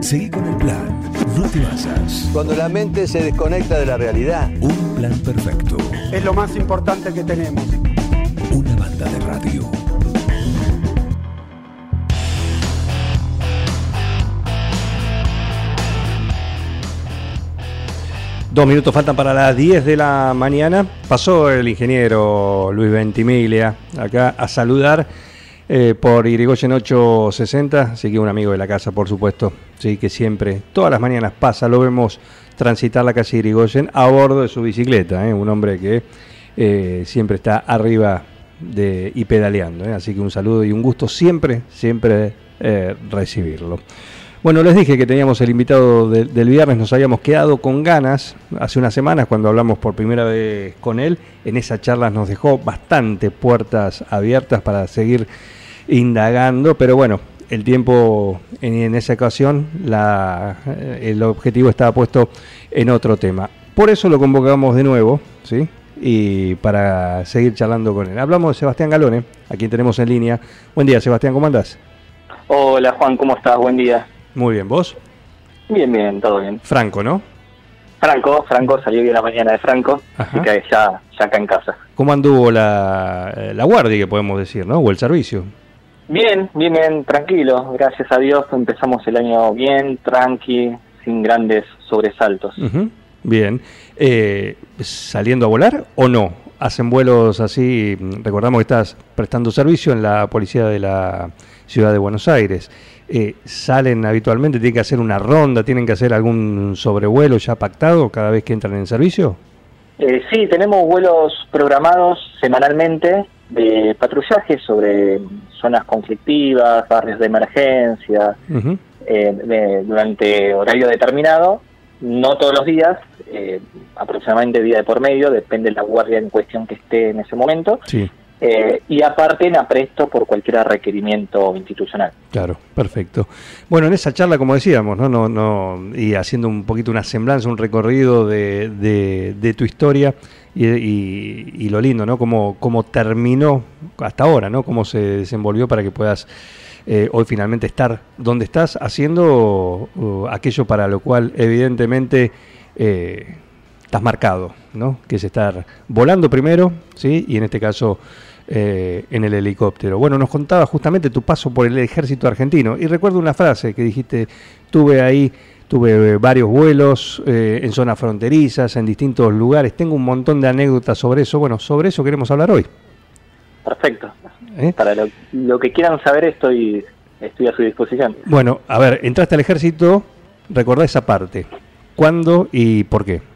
Seguí con el plan. No te basas. Cuando la mente se desconecta de la realidad. Un plan perfecto. Es lo más importante que tenemos. Una banda de radio. Dos minutos faltan para las 10 de la mañana. Pasó el ingeniero Luis Ventimiglia acá a saludar eh, por Irigoyen 860. Así que un amigo de la casa, por supuesto. Sí, que siempre, todas las mañanas pasa. Lo vemos transitar la calle Irigoyen a bordo de su bicicleta. ¿eh? Un hombre que eh, siempre está arriba y pedaleando. Así que un saludo y un gusto siempre, siempre recibirlo. Bueno, les dije que teníamos el invitado de- del viernes, nos habíamos quedado con ganas hace unas semanas cuando hablamos por primera vez con él. En esa charla nos dejó bastante puertas abiertas para seguir indagando, pero bueno, el tiempo en, en esa ocasión, la- eh, el objetivo estaba puesto en otro tema. Por eso lo convocamos de nuevo, ¿sí? Y para seguir charlando con él. Hablamos de Sebastián Galone, a quien tenemos en línea. Buen día, Sebastián, ¿cómo andás? Hola Juan, ¿cómo estás? Buen día. Muy bien, ¿vos? Bien, bien, todo bien. Franco, ¿no? Franco, Franco, salió bien la mañana de Franco, Ajá. así que ya, ya acá en casa. ¿Cómo anduvo la, eh, la guardia, que podemos decir, ¿no? O el servicio. Bien, bien, bien, tranquilo, gracias a Dios empezamos el año bien, tranqui, sin grandes sobresaltos. Bien. Eh, ¿Saliendo a volar o no? ¿Hacen vuelos así? Recordamos que estás prestando servicio en la policía de la ciudad de Buenos Aires. Eh, ¿Salen habitualmente? ¿Tienen que hacer una ronda? ¿Tienen que hacer algún sobrevuelo ya pactado cada vez que entran en servicio? Eh, sí, tenemos vuelos programados semanalmente de patrullaje sobre zonas conflictivas, barrios de emergencia, eh, de- durante horario determinado, no todos los días, eh, aproximadamente día de por medio, depende de la guardia en cuestión que esté en ese momento, Sí, eh, y aparte en apresto por cualquier requerimiento institucional. claro, perfecto. Bueno, en esa charla, como decíamos, ¿no? No, no, y haciendo un poquito una semblanza, un recorrido de, de- tu historia y, y- lo lindo, ¿no? Cómo, cómo terminó hasta ahora, ¿no? Cómo se desenvolvió para que puedas eh, hoy finalmente estar donde estás, haciendo aquello para lo cual evidentemente eh, estás marcado, ¿no? Que es estar volando primero, ¿sí? Y en este caso eh, en el helicóptero. Bueno, nos contaba justamente tu paso por el ejército argentino y recuerdo una frase que dijiste, tuve ahí, tuve eh, varios vuelos eh, en zonas fronterizas, en distintos lugares, tengo un montón de anécdotas sobre eso, bueno, sobre eso queremos hablar hoy. Perfecto. ¿eh? Para lo, lo que quieran saber estoy, estoy a su disposición. Bueno, a ver, entraste al ejército, recordá esa parte, ¿cuándo y por qué?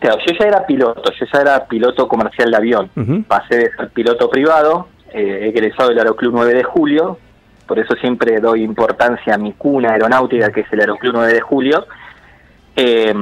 Claro, yo ya era piloto, yo ya era piloto comercial de avión. Pasé de ser piloto privado, eh, egresado del Aeroclub 9 de Julio, por eso siempre doy importancia a mi cuna aeronáutica, que es el Aeroclub 9 de Julio, eh,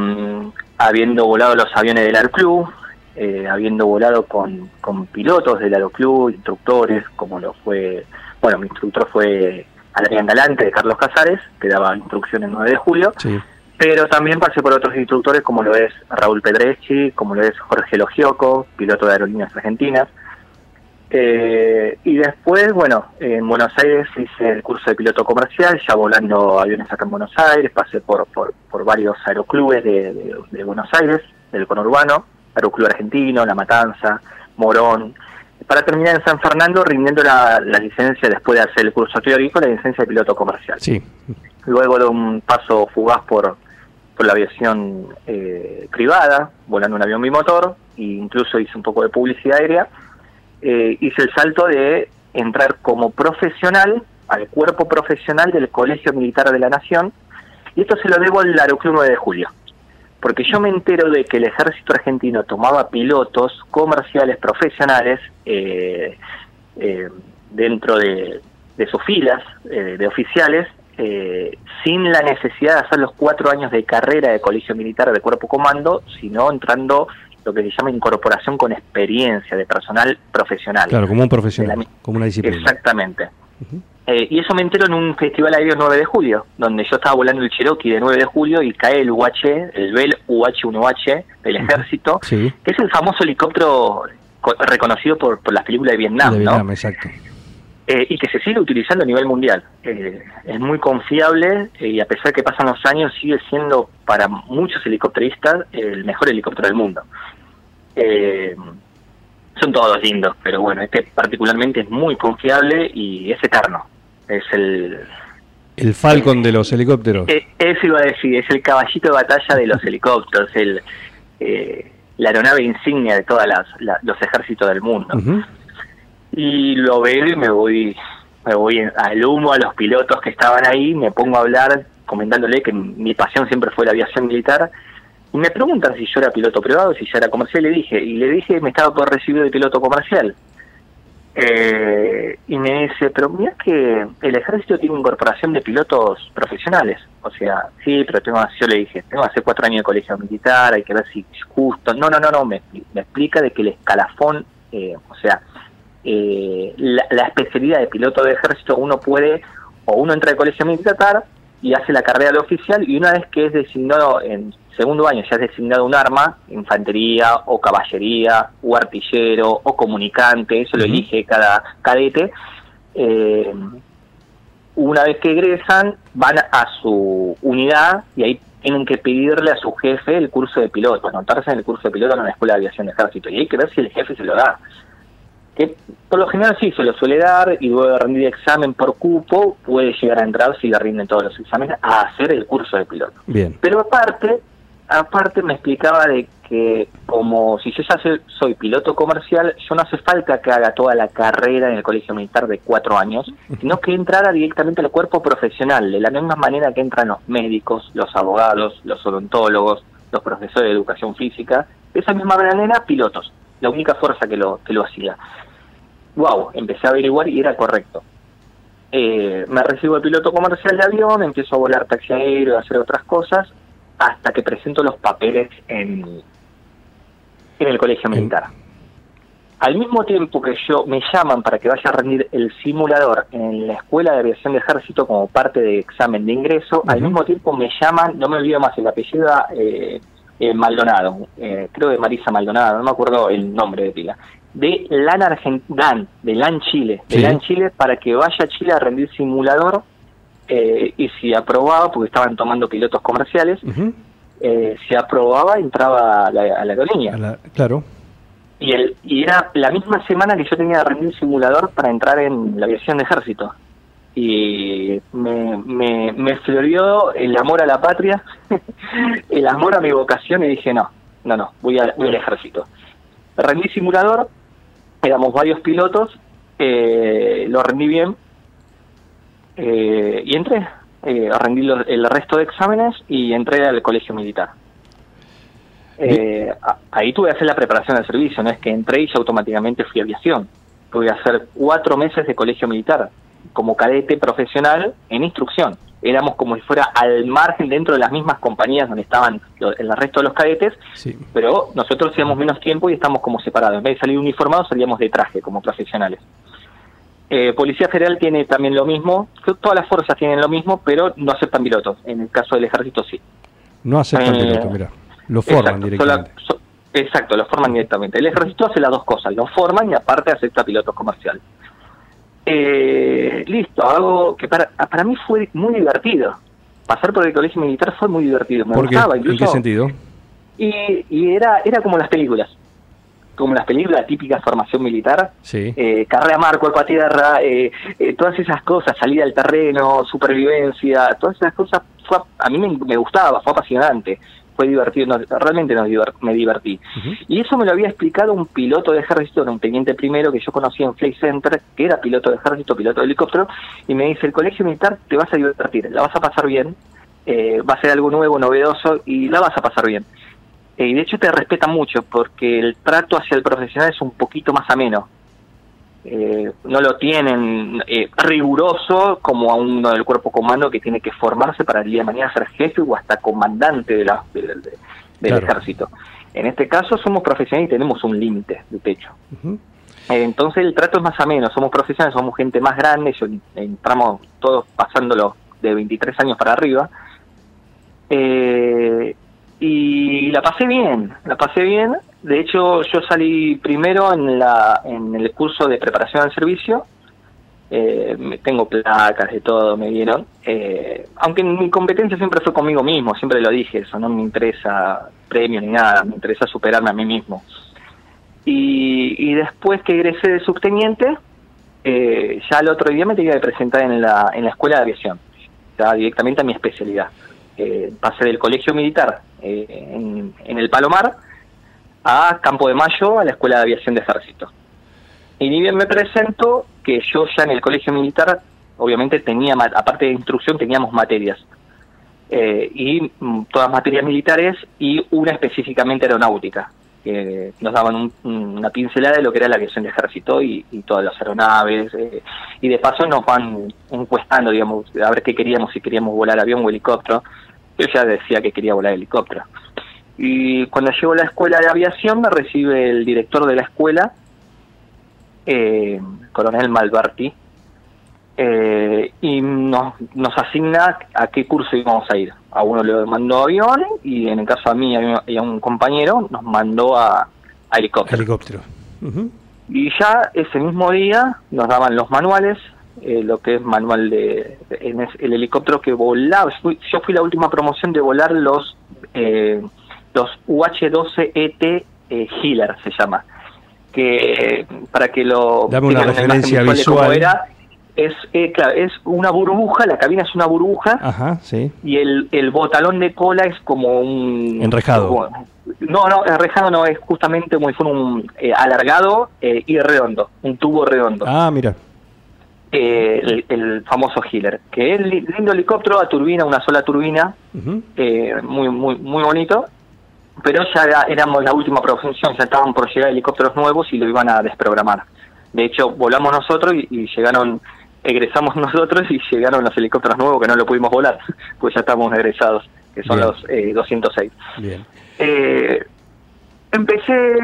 habiendo volado los aviones del Aeroclub, eh, habiendo volado con, con pilotos del Aeroclub, instructores, como lo fue, bueno, mi instructor fue Adrián Galante de Carlos Casares, que daba instrucciones el 9 de julio, Sí, pero también pasé por otros instructores como lo es Raúl Pedreschi, como lo es Jorge Logioco, piloto de aerolíneas argentinas. Eh, y después, bueno, en Buenos Aires hice el curso de piloto comercial, ya volando aviones acá en Buenos Aires, pasé por, por, por varios aeroclubes de, de- de Buenos Aires, del conurbano, Aeroclub Argentino, La Matanza, Morón, para terminar en San Fernando rindiendo la, la licencia después de hacer el curso teórico, la licencia de piloto comercial. Sí, luego de un paso fugaz por, por la aviación eh, privada, volando un avión bimotor, e incluso hice un poco de publicidad aérea, eh, hice el salto de entrar como profesional al cuerpo profesional del Colegio Militar de la Nación, y esto se lo debo al Aeroclub 9 de Julio, porque yo me entero de que el ejército argentino tomaba pilotos comerciales profesionales eh, eh, dentro de, sus filas de oficiales eh, sin la necesidad de hacer los cuatro años de carrera de colegio militar de cuerpo comando, sino entrando lo que se llama incorporación con experiencia de personal profesional. claro, como un profesional, la como una disciplina. Exactamente. Eh, y eso me entero en un festival aéreo 9 de julio, donde yo estaba volando el Cherokee de 9 de julio y cae el UH, el Bell UH-1H del ejército, Sí, que es el famoso helicóptero co- reconocido por, por las películas de Vietnam, de ¿no? Vietnam, exacto. Eh, y que se sigue utilizando a nivel mundial. Eh, es muy confiable eh, y a pesar que pasan los años sigue siendo para muchos helicópteristas el mejor helicóptero del mundo. son todos lindos, pero bueno, este particularmente es muy confiable y es eterno. Es el... El Falcon de los helicópteros. eso iba a decir, es el caballito de batalla de los helicópteros, el la aeronave insignia de todos los ejércitos del mundo y lo veo y me voy me voy al humo a los pilotos que estaban ahí, me pongo a hablar comentándole que mi pasión siempre fue la aviación militar y me preguntan si yo era piloto privado, si yo era comercial, le dije, y le dije me estaba por recibir de piloto comercial. Eh, y me dice, pero mira que el ejército tiene incorporación de pilotos profesionales. O sea, sí, pero tengo, yo le dije, tengo hace cuatro años de colegio militar, hay que ver si es justo. No, no, no, no, me, me explica de que el escalafón, eh, o sea, eh, la, especialidad de piloto de ejército uno puede, o uno entra al colegio militar y hace la carrera de oficial y una vez que es designado en segundo año ya es designado un arma, infantería o caballería o artillero o comunicante, eso lo elige cada cadete. Eh, una vez que egresan van a su unidad y ahí tienen que pedirle a su jefe el curso de piloto, anotarse en el curso de piloto en la Escuela de Aviación de Ejército y hay que ver si el jefe se lo da que por lo general sí se lo suele dar y luego de rendir examen por cupo puede llegar a entrar si le rinden todos los exámenes a hacer el curso de piloto. Bien. Pero aparte, aparte me explicaba de que como si yo ya soy, piloto comercial, yo no hace falta que haga toda la carrera en el colegio militar de cuatro años, sino que entrara directamente al cuerpo profesional, de la misma manera que entran los médicos, los abogados, los odontólogos, los profesores de educación física, de esa misma manera pilotos, la única fuerza que lo, que lo hacía wow, empecé a averiguar y era correcto. Eh, me recibo el piloto comercial de avión, empiezo a volar taxi aéreo, a hacer otras cosas, hasta que presento los papeles en, en el colegio militar. Al mismo tiempo que yo me llaman para que vaya a rendir el simulador en la Escuela de Aviación de Ejército como parte de examen de ingreso, al mismo tiempo me llaman, no me olvido más el apellido, eh, eh, Maldonado, creo de Marisa Maldonado, no me acuerdo el nombre de pila de LAN Argentina, de LAN Chile, de LAN Chile para que vaya a Chile a rendir simulador eh, y si aprobaba, porque estaban tomando pilotos comerciales, eh, si aprobaba entraba a la, a aerolínea. claro. Y, el, y era la misma semana que yo tenía que rendir simulador para entrar en la aviación de ejército. Y me, me, me florió el amor a la patria, el amor a mi vocación y dije, no, no, no, voy, a, voy al ejército. Rendí simulador, éramos varios pilotos, eh, lo rendí bien eh, y entré. Eh, rendí el resto de exámenes y entré al colegio militar. Eh, ahí tuve que hacer la preparación del servicio, no es que entré y ya automáticamente fui a aviación. Tuve que hacer cuatro meses de colegio militar como cadete profesional en instrucción éramos como si fuera al margen dentro de las mismas compañías donde estaban el resto de los cadetes, pero nosotros hacíamos menos tiempo y estamos como separados. En vez de salir uniformados, salíamos de traje como profesionales. Eh, Policía Federal tiene también lo mismo, todas las fuerzas tienen lo mismo, pero no aceptan pilotos. En el caso del ejército sí. No aceptan eh, pilotos, mira. Lo forman directamente. exacto, lo forman directamente. El ejército hace las dos cosas, lo forman y aparte acepta pilotos comerciales. Eh, listo, algo que para, para mí fue muy divertido. Pasar por el colegio militar fue muy divertido. Me gustaba incluso. ¿En qué sentido? Y, y era, era como las películas. Como las películas típicas formación militar. Sí. Eh, carrera mar, cuerpo a tierra, eh, eh, todas esas cosas, salida al terreno, supervivencia, todas esas cosas, fue, a mí me, me gustaba, fue apasionante fue divertido, realmente nos me divertí. Y eso me lo había explicado un piloto de ejército, un teniente primero que yo conocí en Flight Center, que era piloto de ejército, piloto de helicóptero, y me dice, el colegio militar te vas a divertir, la vas a pasar bien, eh, va a ser algo nuevo, novedoso, y la vas a pasar bien. Eh, y de hecho te respeta mucho, porque el trato hacia el profesional es un poquito más ameno. Eh, no lo tienen eh, riguroso como a uno del cuerpo comando que tiene que formarse para el día de mañana ser jefe o hasta comandante de la, del ejército. En este caso somos profesionales y tenemos un límite de pecho. Eh, entonces el trato es más ameno, somos profesionales, somos gente más grande, entramos todos pasándolo de 23 años para arriba. y la pasé bien, la pasé bien de hecho, yo salí primero en, la, en el curso de preparación al servicio eh, tengo placas de todo, me dieron. Eh, aunque mi competencia siempre fue conmigo mismo, siempre lo dije, eso no me interesa premio ni nada, me interesa superarme a mí mismo. Y, y después que egresé de subteniente, eh, ya el otro día me tenía que presentar en la, en la escuela de aviación, ya directamente a mi especialidad. Eh, pasé del colegio militar eh, en el Palomar a Campo de Mayo, a la escuela de aviación de ejército. Y ni bien me presento, que yo ya en el colegio militar, obviamente tenía, aparte de instrucción, teníamos materias. Eh, y mm, todas materias militares y una específicamente aeronáutica, que nos daban un- una pincelada de lo que era la aviación de ejército y, y todas las aeronaves. eh, y de paso nos van encuestando, digamos, a ver qué queríamos, si queríamos volar avión o helicóptero. Yo ya decía que quería volar helicóptero. Y cuando llego a la escuela de aviación me recibe el director de la escuela, eh, coronel Malberti, eh, y nos, nos asigna a qué curso íbamos a ir. A uno le mandó avión y en el caso a mí y a- un compañero nos mandó a, a helicóptero. Helicóptero. Y ya ese mismo día nos daban los manuales, eh, lo que es manual de, en el helicóptero que volaba. Yo fui la última promoción de volar los eh, los UH-12ET eh, Healer, se llama. Que para que lo Dame una referencia de cómo visual. era, es, eh, claro, es una burbuja, la cabina es una burbuja Ajá, sí. y el, el botalón de cola es como un... Enrejado. como- no, no, enrejado no, es justamente como si fuera un eh, alargado eh, y redondo, un tubo redondo. Ah, mira. Eh, el, el famoso Healer, que es li- lindo helicóptero a turbina, una sola turbina, eh, muy, muy, muy bonito, pero ya era- éramos la última producción, ya estaban por llegar helicópteros nuevos y lo iban a desprogramar. De hecho, volamos nosotros y, y llegaron, egresamos nosotros y llegaron los helicópteros nuevos que no lo pudimos volar, pues ya estamos egresados, que son Bien. los eh, 206. Bien. Eh, empecé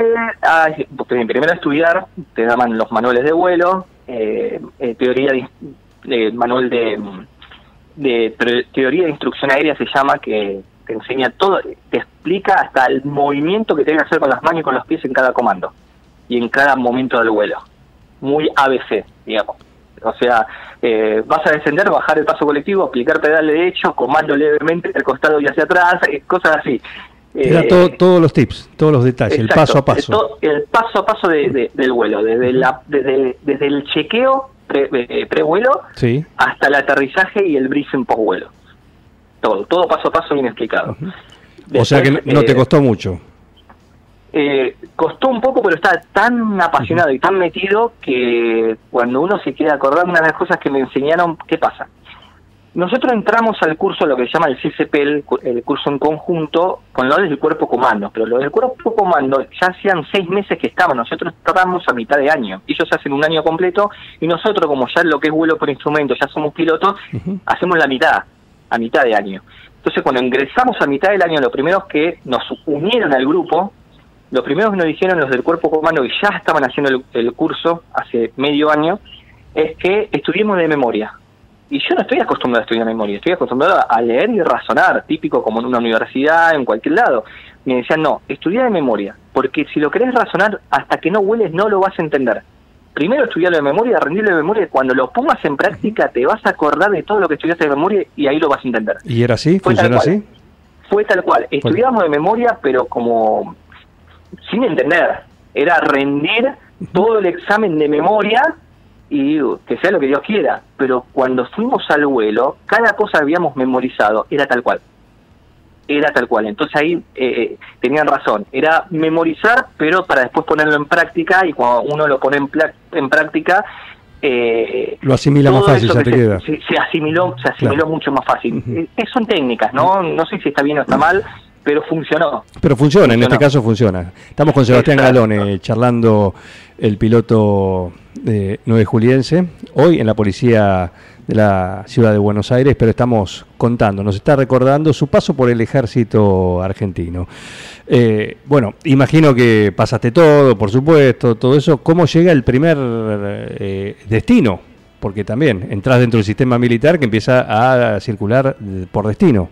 a, primero a estudiar, te daban los manuales de vuelo, eh, eh, teoría de, de- manual de, de teoría de instrucción aérea se llama, que te enseña todo, te explica hasta el movimiento que tienes que hacer con las manos y con los pies en cada comando y en cada momento del vuelo. Muy ABC, digamos. O sea, eh, vas a descender, bajar el paso colectivo, aplicar pedal derecho, comando levemente al costado y hacia atrás, eh, cosas así. Era Eh, todo, todos los tips, todos los detalles, el paso a paso. El, paso a paso de- de- del vuelo, desde, la, desde, desde el chequeo pre- eh, prevuelo Sí. hasta el aterrizaje y el briefing post-vuelo. Todo, todo paso a paso bien explicado. o sea que no, te eh, costó mucho. eh, costó un poco, pero estaba tan apasionado y tan metido que cuando uno se queda acordando, una de las cosas que me enseñaron, ¿qué pasa? Nosotros entramos al curso, lo que se llama el CCP, el, cu- el curso en conjunto, con lo del cuerpo comando, pero lo del cuerpo comando ya hacían seis meses que estaban, nosotros estábamos a mitad de año, ellos hacen un año completo y nosotros como ya lo que es vuelo por instrumento, ya somos pilotos, hacemos la mitad, a mitad de año. Entonces cuando ingresamos a mitad del año, lo primero que nos unieron al grupo, lo primero que nos dijeron los del cuerpo comando, que ya estaban haciendo el, el curso hace medio año, es que estudiemos de memoria. Y yo no estoy acostumbrado a estudiar memoria, estoy acostumbrado a leer y razonar, típico como en una universidad, en cualquier lado. Me decían, no, estudia de memoria, porque si lo querés razonar, hasta que no hueles no lo vas a entender. Primero estudiarlo de memoria, rendirlo de memoria, cuando lo pongas en práctica te vas a acordar de todo lo que estudiaste de memoria y ahí lo vas a entender. ¿Y era así? Fue tal ¿Funcionó cual. así? Fue tal cual, estudiamos de memoria, pero como sin entender. Era rendir todo el examen de memoria y que sea lo que Dios quiera. Pero cuando fuimos al vuelo, cada cosa que habíamos memorizado era tal cual. Era tal cual. Entonces ahí eh, tenían razón. Era memorizar, pero para después ponerlo en práctica y cuando uno lo pone en, en práctica... Eh, Lo asimila más fácil, ya que te se, queda. se- se asimiló, se asimiló Claro. mucho más fácil. Eh, eh, son técnicas, ¿no? No sé si está bien o está mal, pero funcionó. Pero funciona, en este caso funciona. Estamos con Sebastián Exacto. Galone charlando el piloto de 9 Juliense, hoy en la policía de la ciudad de Buenos Aires, pero estamos contando, nos está recordando su paso por el ejército argentino. Eh, bueno, imagino que pasaste todo, por supuesto, todo eso. ¿Cómo llega el primer eh, destino? Porque también entras dentro del sistema militar que empieza a circular eh, por destino.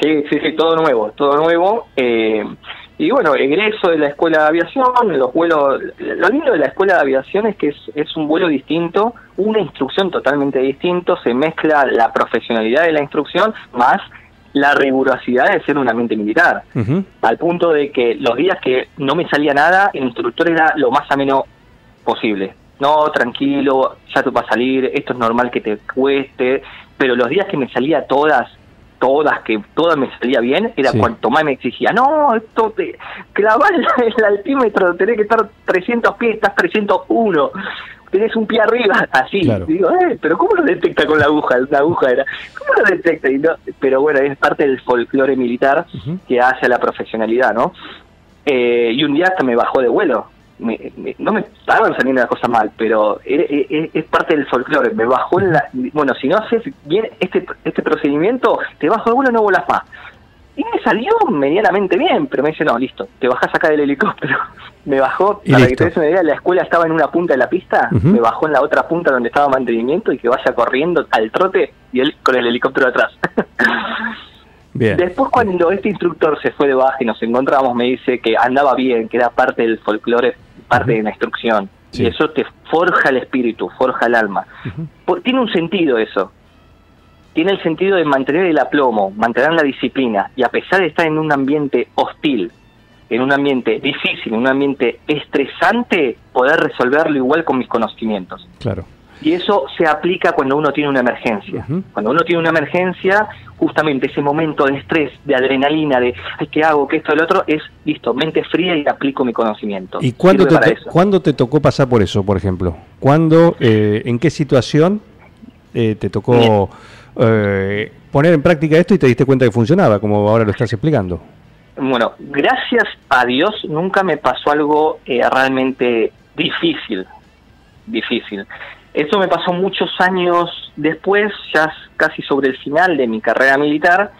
Sí, sí, sí, todo nuevo, todo nuevo. Eh, Y bueno, egreso de la escuela de aviación, los vuelos, lo lindo de la escuela de aviación es que es, es un vuelo distinto, una instrucción totalmente distinto, se mezcla la profesionalidad de la instrucción más la rigurosidad de ser un ambiente militar, al punto de que los días que no me salía nada, el instructor era lo más ameno posible. No, tranquilo, ya te va a salir, esto es normal que te cueste, pero los días que me salía todas, todas, que todas me salía bien, era Sí. cuanto más me exigía, no, esto te clavar el, altímetro, tenés que estar 300 pies, estás 301, tenés un pie arriba, así. Claro. Digo, eh, pero ¿cómo lo detecta con la aguja? La aguja era, ¿cómo lo detecta? Y no- pero bueno, es parte del folclore militar que hace a la profesionalidad, ¿no? Eh, y un día hasta me bajó de vuelo. Me- me- no me estaban saliendo las cosas mal, pero es, es- es parte del folclore. Me bajó en la. Bueno, si no haces bien este, este procedimiento, te bajo de vuelo no volas más. Y me salió medianamente bien, pero me dice, no, listo, te bajás acá del helicóptero. Me bajó, Y para listo. que te des una idea, la escuela estaba en una punta de la pista, me bajó en la otra punta donde estaba mantenimiento y que vaya corriendo al trote y él con el helicóptero atrás. Bien. Después cuando este instructor se fue de baja y nos encontramos, me dice que andaba bien, que era parte del folclore, parte de la instrucción. Sí. Y eso te forja el espíritu, forja el alma. Por- tiene un sentido eso. Tiene el sentido de mantener el aplomo, mantener la disciplina. Y a pesar de estar en un ambiente hostil, en un ambiente difícil, en un ambiente estresante, poder resolverlo igual con mis conocimientos. Claro. Y eso se aplica cuando uno tiene una emergencia. Cuando uno tiene una emergencia, justamente ese momento de estrés, de adrenalina, de ay, ¿qué hago? ¿Qué esto? El otro, es listo, mente fría y aplico mi conocimiento. ¿Y cuándo te, cuándo te tocó pasar por eso, por ejemplo? ¿Cuándo, eh, en qué situación eh, te tocó eh, poner en práctica esto y te diste cuenta que funcionaba, como ahora lo estás explicando? Bueno, gracias a Dios nunca me pasó algo eh, realmente difícil. Difícil. Esto me pasó muchos años después, ya casi sobre el final de mi carrera militar.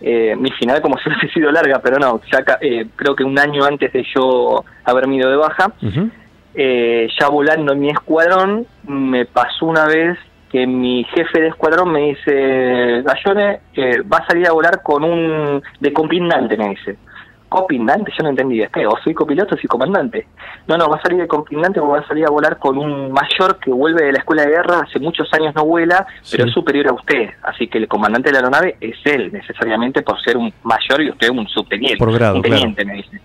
Eh, mi final como si hubiese sido larga, pero no, ya eh, creo que un año antes de yo haberme ido de baja. Eh, ya volando en mi escuadrón, me pasó una vez que mi jefe de escuadrón me dice, Gallone, eh, va a salir a volar con un de compindante, me dice. Copindante, yo no entendí, o soy copiloto o soy comandante. No, no, va a salir de compindante porque va a salir a volar con un mayor que vuelve de la escuela de guerra, hace muchos años no vuela, pero es superior a usted. Así que el comandante de la aeronave es él, necesariamente por ser un mayor y usted un subteniente. Por grado, un claro. teniente, me dice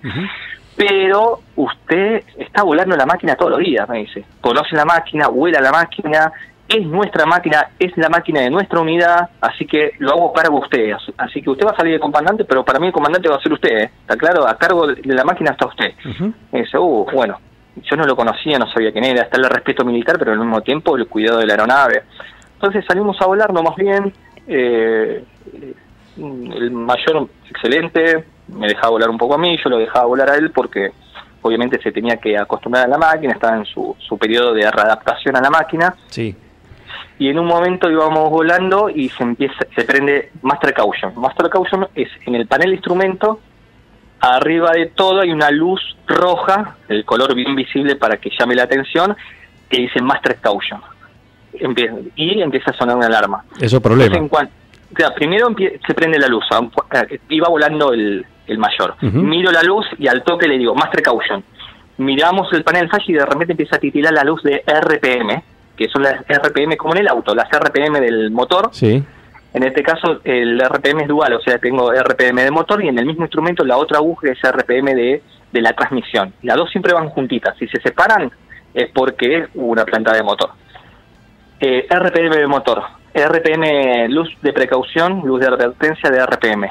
pero usted está volando la máquina todos los días, me dice. Conoce la máquina, vuela la máquina, es nuestra máquina, es la máquina de nuestra unidad, así que lo hago a cargo de usted. Así- que usted va a salir de comandante, pero para mí el comandante va a ser usted, ¿eh? ¿está claro? A cargo de la máquina está usted. Me dice, uh, bueno, yo no lo conocía, no sabía quién era, está el respeto militar, pero al mismo tiempo el cuidado de la aeronave. Entonces salimos a volar, no más bien, eh, el mayor excelente, me dejaba volar un poco a mí, yo lo dejaba volar a él porque obviamente se tenía que acostumbrar a la máquina, estaba en su, su periodo de readaptación a la máquina, Sí. Y en un momento íbamos volando y se empieza se prende Master Caution. Master Caution es en el panel de instrumento, arriba de todo hay una luz roja, el color bien visible para que llame la atención, que dice Master Caution. Y empieza a sonar una alarma. Eso problema. en o sea, primero se prende la luz, cu- eh, iba volando el, el mayor. Miro la luz y al toque le digo, Master Caution. Miramos el panel flash y de repente empieza a titilar la luz de RPM, que son las RPM como en el auto, las RPM del motor. Sí. En este caso el RPM es dual, o sea, tengo RPM de motor y en el mismo instrumento la otra aguja es RPM de, de la transmisión. Las dos siempre van juntitas. Si se separan es porque es una planta de motor. Eh, RPM de motor, RPM luz de precaución, luz de advertencia de RPM.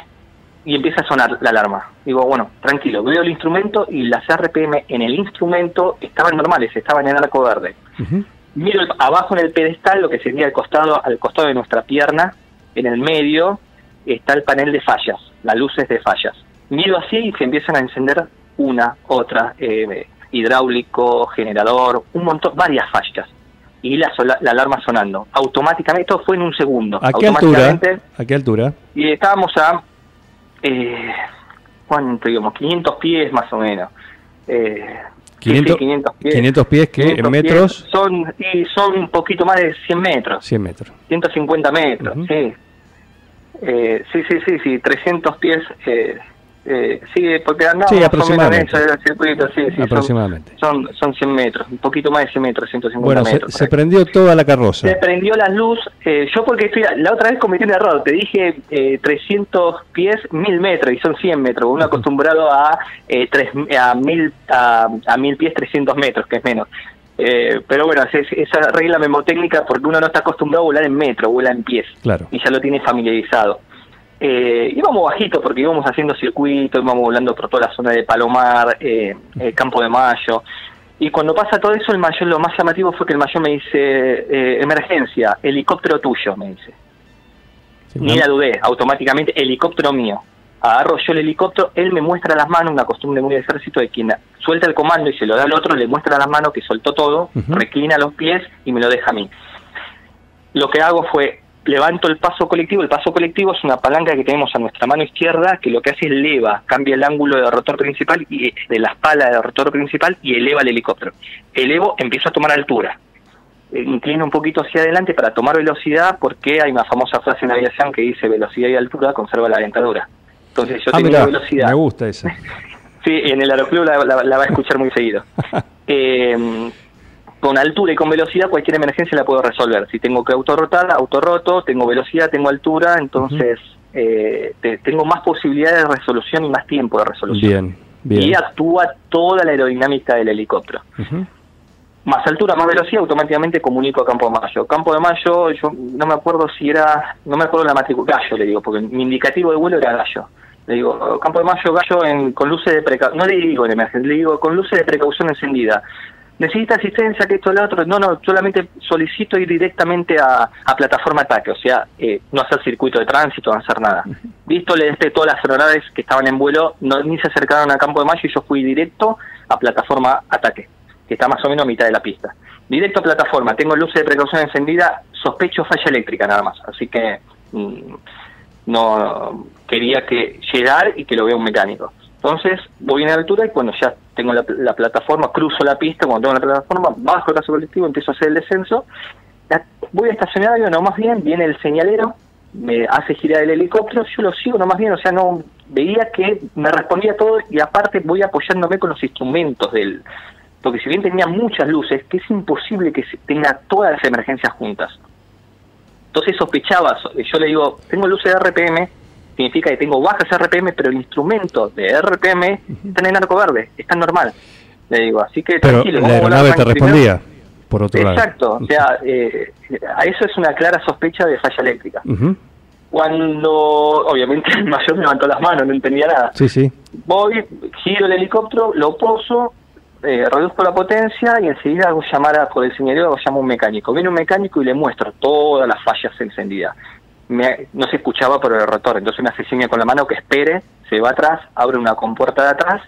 Y empieza a sonar la alarma. Digo, bueno, tranquilo, veo el instrumento y las RPM en el instrumento estaban normales, estaban en arco verde. Ujú. Miro el- abajo en el pedestal, lo que sería el costado, al costado de nuestra pierna, en el medio, está el panel de fallas, las luces de fallas. Miro así y se empiezan a encender una, otra, eh, hidráulico, generador, un montón, varias fallas. Y la, sola- la alarma sonando. Automáticamente, todo fue en un segundo. ¿A qué altura? ¿A qué altura? Y estábamos a, eh, ¿cuánto digamos? 500 pies más o menos. Eh, sí, sí, 500, 500 pies. 500 pies que 500 en metros, pies son y son un poquito más de 100 metros, 100 metros. 150 metros, Ujú. sí. Eh, sí, sí, sí, sí, 300 pies eh, Eh, sí, porque andamos Sí, más o menos en aproximadamente. eso, el circuito, sí, sí, son- Aproximadamente. Son, son, 100 metros, un poquito más de 100 metros, 150 Bueno, se, metros. se ahí. prendió toda la carroza. Se prendió la luz, eh, yo porque estoy, la otra vez cometí un error, te dije eh, 300 pies, 1000 metros, y son 100 metros, uno acostumbrado a, eh, tres, a, 1000, a, a 1000 pies, 300 metros, que es menos. Eh, pero bueno, es- esa regla memotécnica porque uno no está acostumbrado a volar en metro, vuela en pies, Claro. y ya lo tiene familiarizado. Eh, íbamos bajito porque íbamos haciendo circuitos, íbamos volando por toda la zona de Palomar, eh, el Campo de Mayo. Y cuando pasa todo eso, el mayor, lo más llamativo fue que el mayor me dice, eh, emergencia, helicóptero tuyo, me dice. Sí, Ni ¿no? la dudé, automáticamente, helicóptero mío. Agarro yo el helicóptero, él me muestra las manos, una costumbre muy de ejército de quien suelta el comando y se lo da al otro, le muestra las manos que soltó todo, Ujú. reclina los pies y me lo deja a mí. Lo que hago fue, levanto el paso colectivo, el paso colectivo es una palanca que tenemos a nuestra mano izquierda que lo que hace es eleva, cambia el ángulo del rotor principal y de la espalda del rotor principal y eleva el helicóptero. Elevo, empiezo a tomar altura eh, inclino un poquito hacia adelante para tomar velocidad porque hay una famosa frase en aviación que dice velocidad y altura conserva la dentadura. Entonces yo Ah, tengo mirá, velocidad. me gusta esa. Sí, en el aeroclub la, la- la va a escuchar muy seguido. Eh, con altura y con velocidad cualquier emergencia la puedo resolver. Si tengo que autorrotar, autorroto, tengo velocidad, tengo altura, entonces eh, te- tengo más posibilidades de resolución y más tiempo de resolución. Bien, bien. Y actúa toda la aerodinámica del helicóptero más altura, más velocidad, automáticamente comunico a Campo de Mayo. Campo de Mayo, yo no me acuerdo si era, no me acuerdo la matrícula, Gallo le digo, porque mi indicativo de vuelo era Gallo. Le digo, Campo de Mayo, Gallo en, con luces de precaución, no le digo en emergencia, le digo con luces de precaución encendida. ¿Necesita asistencia, que esto, lo otro? No, no, solamente solicito ir directamente a, a plataforma ataque, o sea, eh, no hacer circuito de tránsito, no hacer nada. Visto, le despegué todas las aeronaves que estaban en vuelo, no, ni se acercaron a Campo de Mayo y yo fui directo a plataforma ataque que está más o menos a mitad de la pista. Directo a plataforma, tengo luces de precaución encendida, sospecho falla eléctrica nada más, así que mm, no quería que llegar y que lo vea un mecánico. Entonces voy en altura y cuando ya tengo la, la plataforma, cruzo la pista, cuando tengo la plataforma, bajo el caso colectivo, empiezo a hacer el descenso, voy a estacionar, no más bien, viene el señalero, me hace girar el helicóptero, yo lo sigo no más bien, o sea, no veía que me respondía todo y aparte voy apoyándome con los instrumentos del, porque si bien tenía muchas luces, que es imposible que tenga todas las emergencias juntas. Entonces sospechaba, so- yo le digo, tengo luces de RPM, significa que tengo bajas RPM, pero el instrumento de RPM está en arco verde, está normal. Le digo, así que Pero tranquilo. la aeronave te respondía, por otro lado. Exacto, o sea, eh, a eso es una clara sospecha de falla eléctrica. Cuando, obviamente, el mayor me levantó las manos, no entendía nada. Sí, sí. Voy, giro el helicóptero, lo poso, eh, reduzco la potencia y enseguida hago llamar a, por el señalero, hago llamo a un mecánico. Viene un mecánico y le muestro todas las fallas encendidas. Me- no se escuchaba por el rotor, entonces me hace seña con la mano que espere, se va atrás, abre una compuerta de atrás,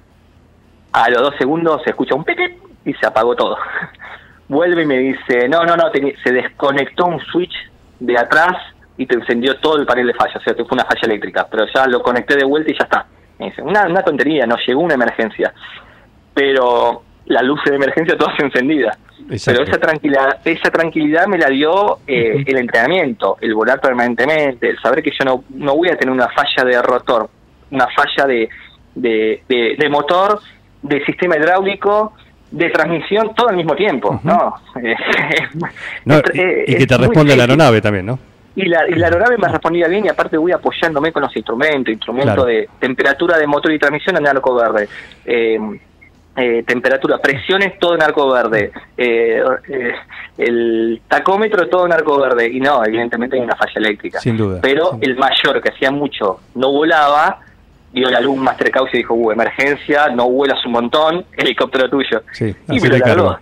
a los dos segundos se escucha un pipip y se apagó todo. Vuelve y me dice, no, no, no, se desconectó un switch de atrás y te encendió todo el panel de falla, o sea, que fue una falla eléctrica, pero ya lo conecté de vuelta y ya está. Me dice, una, una tontería, no llegó una emergencia, pero la luz de emergencia toda se encendida. Exacto. Pero esa tranquilidad, esa tranquilidad me la dio eh, el entrenamiento, el volar permanentemente, el saber que yo no, no voy a tener una falla de rotor, una falla de, de, de- de motor, de sistema hidráulico, de transmisión, todo al mismo tiempo. ¿no? No, y, eh, y que te responde la aeronave también, ¿no? Y la, y la aeronave me respondía bien y aparte voy apoyándome con los instrumentos, instrumentos Claro. de temperatura de motor y transmisión en arco verde, eh, eh, temperatura, presiones todo en arco verde, eh, eh, el tacómetro todo en arco verde y no, evidentemente hay una falla eléctrica. Sin duda. Pero Sí. el mayor que hacía mucho no volaba, dio la luz Master y dijo, uh, emergencia, no vuelas un montón, helicóptero tuyo. Sí, y me lo.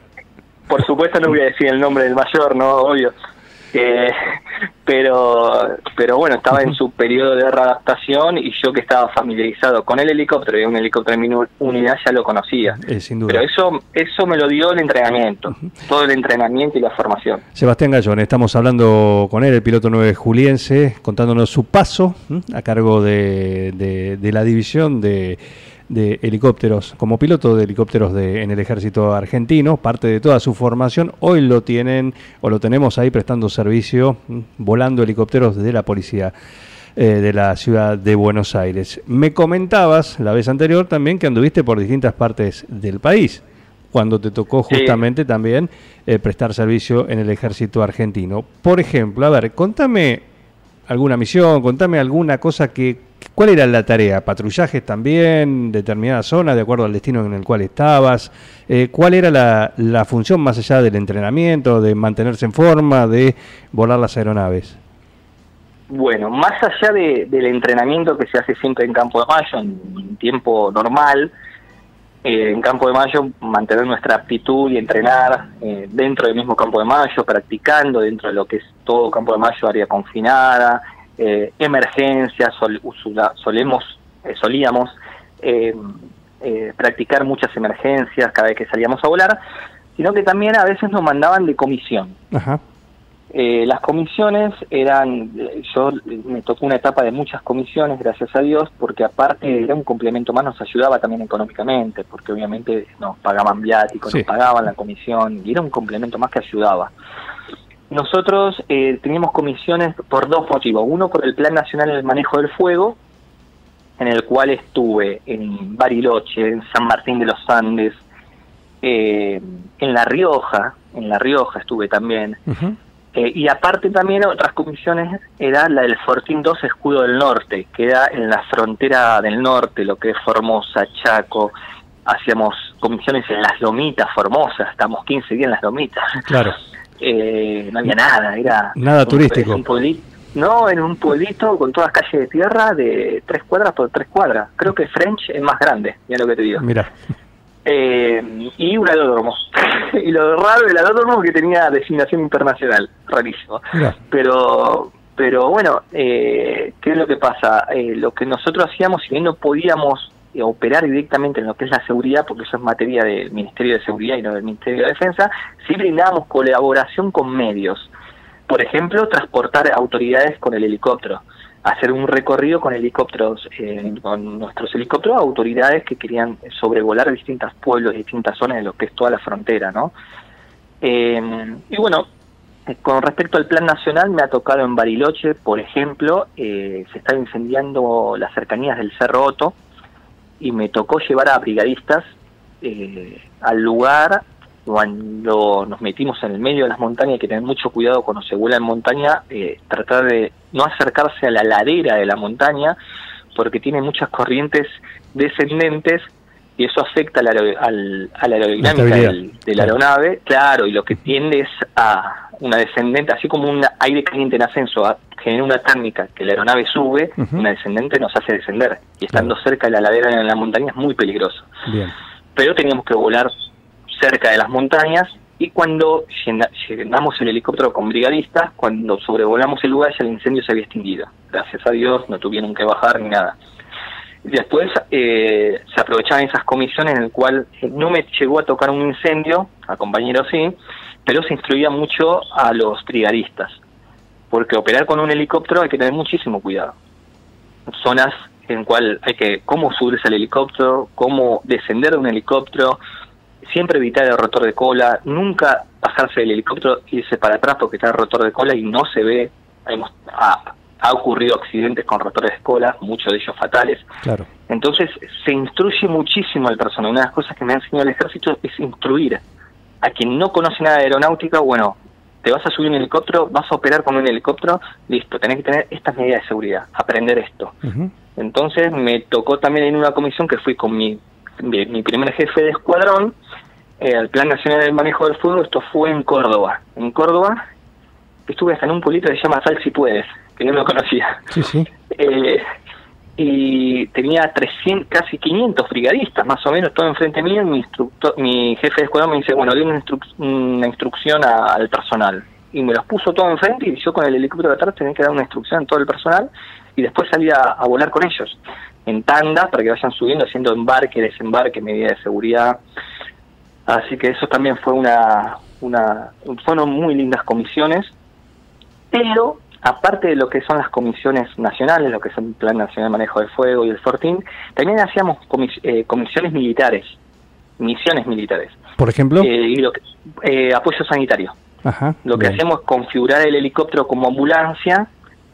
Por supuesto no voy a decir el nombre del mayor, no, obvio. Eh, pero pero bueno, estaba en su periodo de readaptación y yo que estaba familiarizado con el helicóptero y un helicóptero en unidad ya lo conocía. Eh, sin duda. Pero eso eso me lo dio el entrenamiento, todo el entrenamiento y la formación. Sebastián Gallón, estamos hablando con él, el piloto 9 juliense, contándonos su paso a cargo de, de- de la división de, de helicópteros, como piloto de helicópteros de, en el ejército argentino, parte de toda su formación. Hoy lo tienen o lo tenemos ahí prestando servicio, ¿m? volando helicópteros de la Policía eh, de la ciudad de Buenos Aires. Me comentabas la vez anterior también que anduviste por distintas partes del país, cuando te tocó justamente también eh, prestar servicio en el ejército argentino. Por ejemplo, a ver, contame alguna misión, contame alguna cosa que... ¿Cuál era la tarea? ¿Patrullajes también? ¿Determinada zona de acuerdo al destino en el cual estabas? Eh, ¿Cuál era la, la función más allá del entrenamiento, de mantenerse en forma, de volar las aeronaves? Bueno, más allá de- del entrenamiento que se hace siempre en Campo de Mayo, en tiempo normal, eh, en Campo de Mayo mantener nuestra aptitud y entrenar eh, dentro del mismo Campo de Mayo, practicando dentro de lo que es todo Campo de Mayo, área confinada, eh, emergencias, sol- usula- solemos, eh, solíamos practicar muchas emergencias cada vez que salíamos a volar, sino que también a veces nos mandaban de comisión. Ajá. Eh, las comisiones eran, yo me tocó una etapa de muchas comisiones, gracias a Dios, porque aparte era un complemento más, nos ayudaba también económicamente, porque obviamente nos pagaban viáticos, Sí. nos pagaban la comisión, y era un complemento más que ayudaba. Nosotros eh, teníamos comisiones por dos motivos. Uno, por el Plan Nacional del Manejo del Fuego, en el cual estuve en Bariloche, en San Martín de los Andes, eh, en La Rioja, en La Rioja estuve también. Eh, y aparte también otras comisiones era la del Fortín 2 Escudo del Norte, que era en la frontera del norte, lo que es Formosa, Chaco. Hacíamos comisiones en las Lomitas, Formosa, estamos 15 días en las Lomitas. Claro. Eh, no había nada, era... Nada un- turístico. un pueblito, no, en un pueblito con todas calles de tierra de tres cuadras por tres cuadras. Creo que French es más grande, mira lo que te digo. Mira. Eh, y un aeródromo. y lo raro del aeródromo que tenía designación internacional, rarísimo. Mira. Pero, pero bueno, eh, ¿qué es lo que pasa? Eh, lo que nosotros hacíamos, si bien no podíamos eh, operar directamente en lo que es la seguridad, porque eso es materia del Ministerio de Seguridad y no del Ministerio de Defensa, sí brindábamos colaboración con medios. Por ejemplo, transportar autoridades con el helicóptero, hacer un recorrido con helicópteros, eh, con nuestros helicópteros, autoridades que querían sobrevolar distintos pueblos, distintas zonas de lo que es toda la frontera, ¿no? Eh, y bueno, con respecto al plan nacional, me ha tocado en Bariloche, por ejemplo, eh, se están incendiando las cercanías del Cerro Otto y me tocó llevar a brigadistas eh, al lugar cuando nos metimos en el medio de las montañas, hay que tener mucho cuidado cuando se vuela en montaña, eh, tratar de no acercarse a la ladera de la montaña, porque tiene muchas corrientes descendentes y eso afecta a la, al- a la aerodinámica del- de la aeronave, claro, y lo que tiende es a una descendente, así como un aire caliente en ascenso a- genera una térmica que la aeronave sube, una descendente nos hace descender, y estando cerca de la ladera de la montaña es muy peligroso. Bien. pero teníamos que volar cerca de las montañas y cuando llena- llenamos el helicóptero con brigadistas, cuando sobrevolamos el lugar ya el incendio se había extinguido. Gracias a Dios no tuvieron que bajar ni nada. Después eh, se aprovechaban esas comisiones en el cual eh, no me llegó a tocar un incendio, a compañeros sí, pero se instruía mucho a los brigadistas, porque operar con un helicóptero hay que tener muchísimo cuidado zonas en cual hay que cómo subirse al helicóptero, cómo descender de un helicóptero, siempre evitar el rotor de cola, nunca pasarse del helicóptero, irse para atrás porque está el rotor de cola y no se ve. Hemos, ha, ha ocurrido accidentes con rotores de cola, muchos de ellos fatales. Claro. Entonces se instruye muchísimo al personal. Una de las cosas que me ha enseñado el ejército es instruir a quien no conoce nada de aeronáutica, bueno, te vas a subir un helicóptero, vas a operar con un helicóptero, listo, tenés que tener estas medidas de seguridad, aprender esto. Entonces me tocó también en una comisión que fui con mi mi primer jefe de escuadrón, eh, al Plan Nacional del Manejo del Fuego, esto fue en Córdoba. En Córdoba estuve hasta en un pueblito que se llama Sal si puedes, que no lo conocía. Sí, sí. Eh, y tenía 300, casi 500 brigadistas, más o menos, todo enfrente mío. y Mi, instructor, mi jefe de escuadrón me dice, bueno, di una, instru- una instrucción a- al personal. Y me los puso todo enfrente y yo con el helicóptero de atrás tenía que dar una instrucción a todo el personal y después salía a, a volar con ellos en tanda para que vayan subiendo, haciendo embarque, desembarque, medidas de seguridad. Así que eso también fue una, una fueron muy lindas comisiones, pero aparte de lo que son las comisiones nacionales, lo que es el Plan Nacional de Manejo del Fuego y el Fortín, también hacíamos comis- eh, comisiones militares, misiones militares, Por ejemplo. Eh, y lo que- eh, apoyo sanitario. Ajá. Lo que bien. hacemos es configurar el helicóptero como ambulancia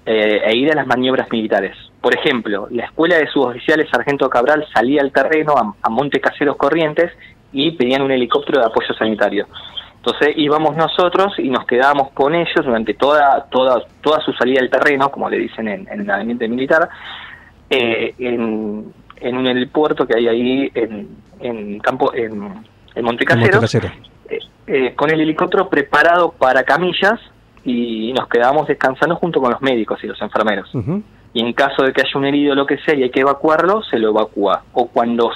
eh, e ir a las maniobras militares. Por ejemplo, la escuela de suboficiales Sargento Cabral salía al terreno a, a Monte Caseros Corrientes y pedían un helicóptero de apoyo sanitario. Entonces íbamos nosotros y nos quedábamos con ellos durante toda toda toda su salida al terreno, como le dicen en, en el ambiente militar, eh, en, en un helipuerto que hay ahí en, en campo en, en Montecasero, Montecasero. eh, eh, con el helicóptero preparado para camillas y nos quedábamos descansando junto con los médicos y los enfermeros. Y en caso de que haya un herido o lo que sea y hay que evacuarlo, se lo evacúa. O cuando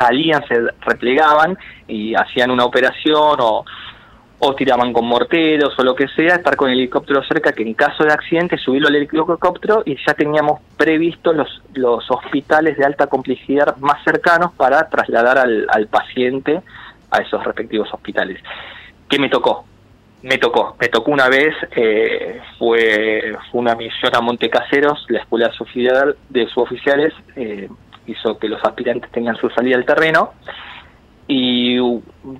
salían, se replegaban y hacían una operación o, tiraban con morteros o lo que sea, estar con el helicóptero cerca, que en caso de accidente subirlo al helicóptero y ya teníamos previsto los, los hospitales de alta complejidad más cercanos para trasladar al, al paciente a esos respectivos hospitales. ¿Qué me tocó? Me tocó, me tocó una vez, eh, fue, fue una misión a Montecaseros, la escuela de suboficiales eh, hizo que los aspirantes tengan su salida al terreno y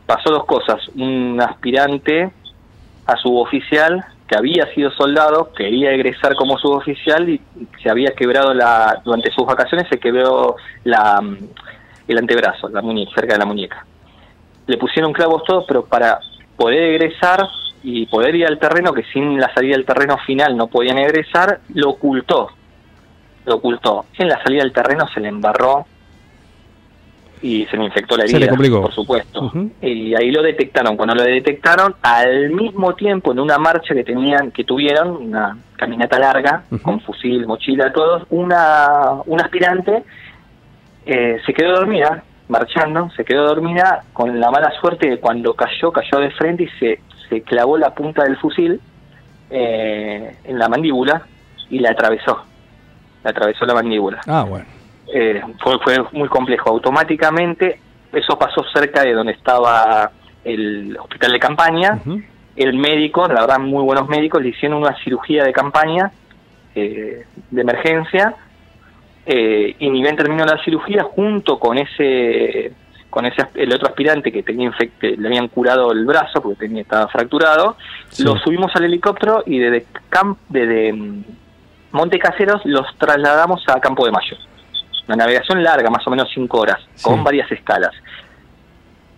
pasó dos cosas, un aspirante a suboficial que había sido soldado, quería egresar como suboficial y se había quebrado la, durante sus vacaciones se quebró la, el antebrazo, la muñeca, cerca de la muñeca. Le pusieron clavos todos, pero para poder egresar y poder ir al terreno, que sin la salida del terreno final no podían egresar, lo ocultó. Lo ocultó. En la salida del terreno se le embarró y se le infectó la herida, por supuesto. Y ahí lo detectaron. Cuando lo detectaron, al mismo tiempo, en una marcha que tenían, que tuvieron, una caminata larga, con fusil, mochila, todos, una, un aspirante eh, se quedó dormida, marchando, se quedó dormida con la mala suerte de cuando cayó, cayó de frente y se, se clavó la punta del fusil eh, en la mandíbula y la atravesó. La atravesó la mandíbula. Ah, bueno. Eh, fue, fue muy complejo. Automáticamente, eso pasó cerca de donde estaba el hospital de campaña. El médico, la verdad, muy buenos médicos, le hicieron una cirugía de campaña eh, de emergencia. eh, y ni bien terminó la cirugía, junto con ese con ese el otro aspirante que tenía infec- que le habían curado el brazo porque tenía estaba fracturado, Sí. lo subimos al helicóptero y desde mm, Monte Caseros los trasladamos a Campo de Mayo. Una navegación larga, más o menos cinco horas, Sí. con varias escalas.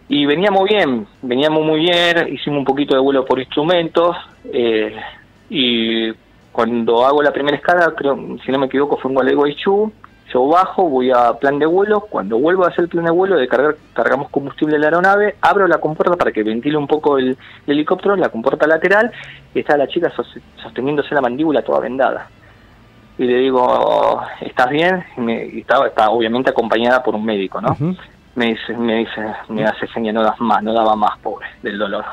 Y veníamos bien, veníamos muy bien, hicimos un poquito de vuelo por instrumentos, eh, y cuando hago la primera escala, creo, si no me equivoco, fue en Gualeguaychú, yo bajo, voy a plan de vuelo, cuando vuelvo a hacer el plan de vuelo, de cargar, cargamos combustible en la aeronave, abro la compuerta para que ventile un poco el, el helicóptero, la compuerta lateral, y está la chica sos- sosteniéndose la mandíbula toda vendada. Y le digo, ¿estás bien? Y, me, y estaba, estaba obviamente acompañada por un médico, ¿no? Me dice, me dice, me hace seña, no das más, no daba más, pobre, del dolor.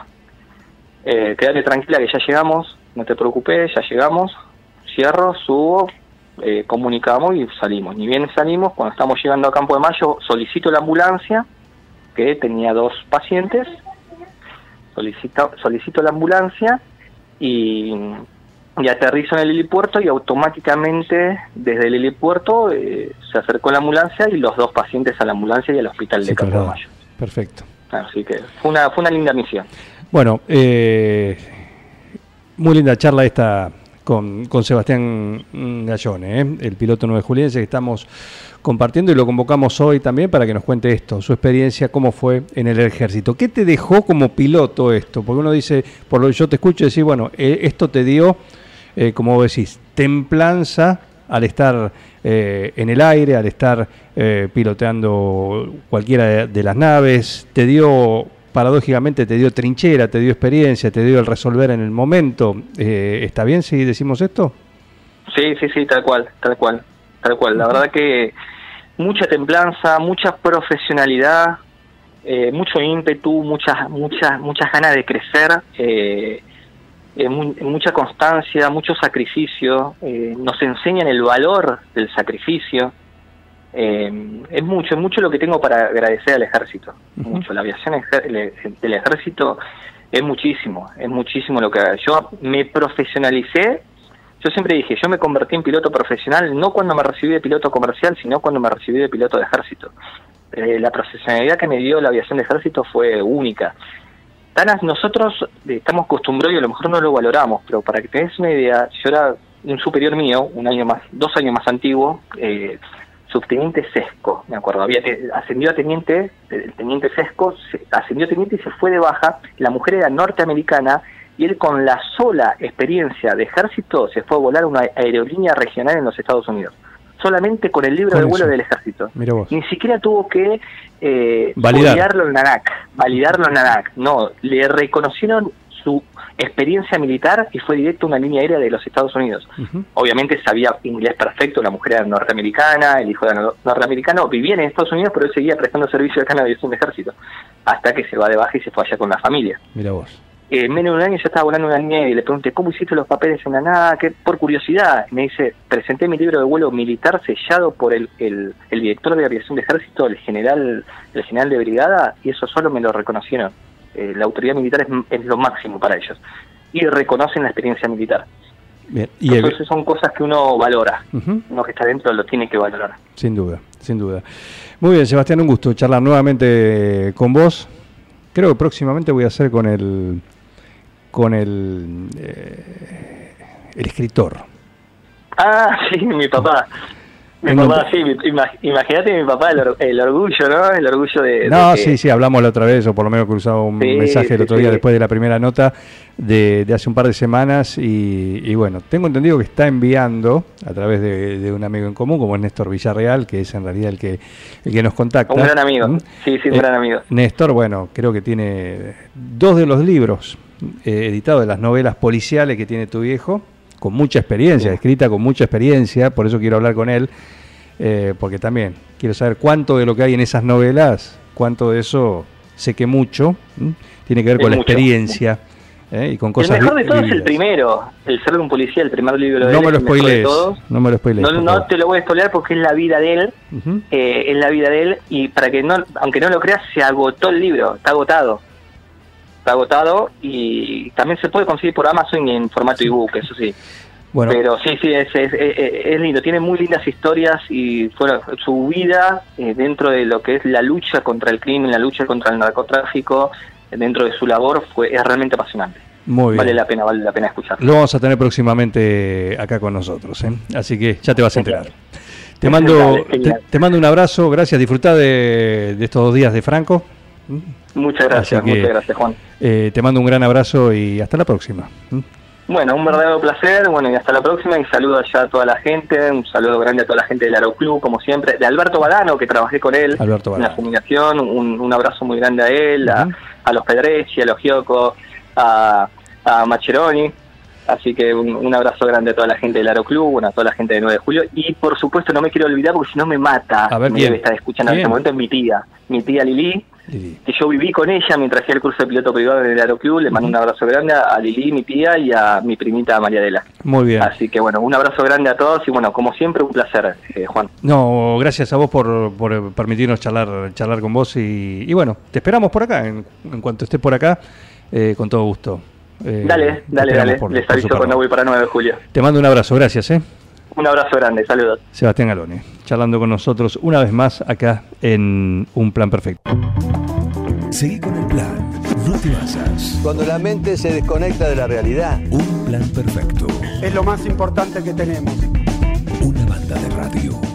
Eh, quédate tranquila que ya llegamos, no te preocupes, ya llegamos, cierro, subo, eh, comunicamos y salimos. Ni bien salimos, cuando estamos llegando a Campo de Mayo, solicito la ambulancia, que tenía dos pacientes, solicito, solicito la ambulancia y, y aterrizo en el helipuerto y automáticamente desde el helipuerto eh, se acercó la ambulancia y los dos pacientes a la ambulancia y al hospital de Campo. Mayo. Perfecto. Así que fue una, fue una linda misión. Bueno, eh, muy linda charla esta con, con Sebastián Gallone, ¿eh? el piloto 9 juliense que estamos compartiendo y lo convocamos hoy también para que nos cuente esto, su experiencia, cómo fue en el ejército. ¿Qué te dejó como piloto esto? Porque uno dice, por lo que yo te escucho decir, bueno, eh, esto te dio, eh, como vos decís, templanza al estar eh, en el aire, al estar eh, piloteando cualquiera de, de las naves, te dio paradójicamente te dio trinchera, te dio experiencia, te dio el resolver en el momento. Eh, ¿Está bien si decimos esto? Sí, sí, sí, tal cual, tal cual, tal cual. La verdad que mucha templanza, mucha profesionalidad, eh, mucho ímpetu, muchas, muchas, muchas ganas de crecer, eh, eh, mu- mucha constancia, mucho sacrificio. eh, nos enseñan el valor del sacrificio. Eh, es mucho, es mucho lo que tengo para agradecer al ejército. Mucho. La aviación ejer- del ejército es muchísimo, es muchísimo lo que yo me profesionalicé. Yo siempre dije, yo me convertí en piloto profesional no cuando me recibí de piloto comercial, sino cuando me recibí de piloto de ejército. Eh, la profesionalidad que me dio la aviación de ejército fue única. Tanas, nosotros eh, estamos acostumbrados y a lo mejor no lo valoramos, pero para que tengas una idea, yo era un superior mío, un año más, dos años más antiguo, eh, subteniente Sesco, me acuerdo, había ascendió a teniente, el teniente Sesco ascendió a teniente y se fue de baja, la mujer era norteamericana y él con la sola experiencia de ejército se fue a volar una aerolínea regional en los Estados Unidos. Solamente con el libro de vuelo del ejército. Ni siquiera tuvo que eh, validarlo en NANAC, validarlo en NANAC. No, le reconocieron su experiencia militar y fue directo a una línea aérea de los Estados Unidos. Obviamente sabía inglés perfecto, la mujer era norteamericana, el hijo era norteamericano, vivía en Estados Unidos, pero él seguía prestando servicio acá en la aviación de ejército, hasta que se va de baja y se fue allá con la familia. Mira vos. Eh, en menos de un año ya estaba volando una línea y le pregunté, ¿cómo hiciste los papeles en la nada? Que por curiosidad, me dice, presenté mi libro de vuelo militar sellado por el, el, director de aviación de ejército, el general, el general de brigada, y eso solo me lo reconocieron. Eh, la autoridad militar es, lo máximo para ellos. Y reconocen la experiencia militar. Y Entonces son cosas que uno valora. Uno que está dentro lo tiene que valorar. Sin duda, sin duda. Muy bien, Sebastián, un gusto charlar nuevamente con vos. Creo que próximamente voy a hacer con el con el, eh, el escritor. Ah, sí, mi papá. Mi papá, sí, imagínate mi papá, el, orgullo, ¿no? El orgullo de... No, sí, sí, hablamos la otra vez, o por lo menos cruzado un mensaje el otro día después de la primera nota de, hace un par de semanas y, bueno, tengo entendido que está enviando a través de, un amigo en común, como es Néstor Villarreal, que es en realidad el que, el que nos contacta. Un gran amigo, ¿Mm? sí, sí, un gran amigo. Néstor, bueno, creo que tiene dos de los libros eh, editados de las novelas policiales que tiene tu viejo, con mucha experiencia, escrita con mucha experiencia, por eso quiero hablar con él, eh, porque también quiero saber cuánto de lo que hay en esas novelas, cuánto de eso sé que mucho, tiene que ver con la experiencia. ¿eh? y con cosas el mejor de todos es el primero, el ser de un policía, el primer libro de no me lo spoilees, no me lo spoilees. No, no te lo voy a spoilear porque es la vida de él, eh, es la vida de él y para que no, aunque no lo creas, se agotó el libro, está agotado está agotado y también se puede conseguir por Amazon y en formato ebook, eso sí. Bueno. Pero sí, sí, es, es, es, lindo, tiene muy lindas historias y fuera, su vida eh, dentro de lo que es la lucha contra el crimen, la lucha contra el narcotráfico, dentro de su labor, fue es realmente apasionante. Muy bien. Vale la pena, vale la pena escuchar. Lo vamos a tener próximamente acá con nosotros, ¿eh? así que ya te vas a enterar. Te mando, te, mando un abrazo, gracias, disfruta de, de estos dos días de Franco. Muchas gracias, muchas gracias Juan. Eh, te mando un gran abrazo y hasta la próxima. ¿Mm? Bueno, un verdadero placer, bueno, y hasta la próxima, y saludo ya a toda la gente, un saludo grande a toda la gente del Aeroclub, como siempre, de Alberto Badano, que trabajé con él en la fumigación, un, abrazo muy grande a él, a, los Pedreschi, a los Gioco, a, a Macheroni, así que un, abrazo grande a toda la gente del Aeroclub, bueno, a toda la gente de 9 de julio, y por supuesto no me quiero olvidar porque si no me mata, a ver, me debe estar escuchando en este momento, es mi tía, mi tía Lili, que yo viví con ella mientras hacía el curso de piloto privado en el Aeroclub. Le mando un abrazo grande a Lili, mi tía, y a mi primita María Adela. Muy bien. Así que bueno, un abrazo grande a todos y bueno, como siempre, un placer, eh, Juan. No, gracias a vos por, permitirnos charlar, charlar con vos y, bueno, te esperamos por acá. En, cuanto estés por acá, eh, con todo gusto. Eh, dale, dale, dale. Les aviso cuando voy para 9 de julio. Te mando un abrazo, gracias. ¿eh? Un abrazo grande, saludos. Sebastián Galone, charlando con nosotros una vez más acá en Un Plan Perfecto. Seguí con el plan, no te basas. Cuando la mente se desconecta de la realidad. Un plan perfecto. Es lo más importante que tenemos. Una banda de radio.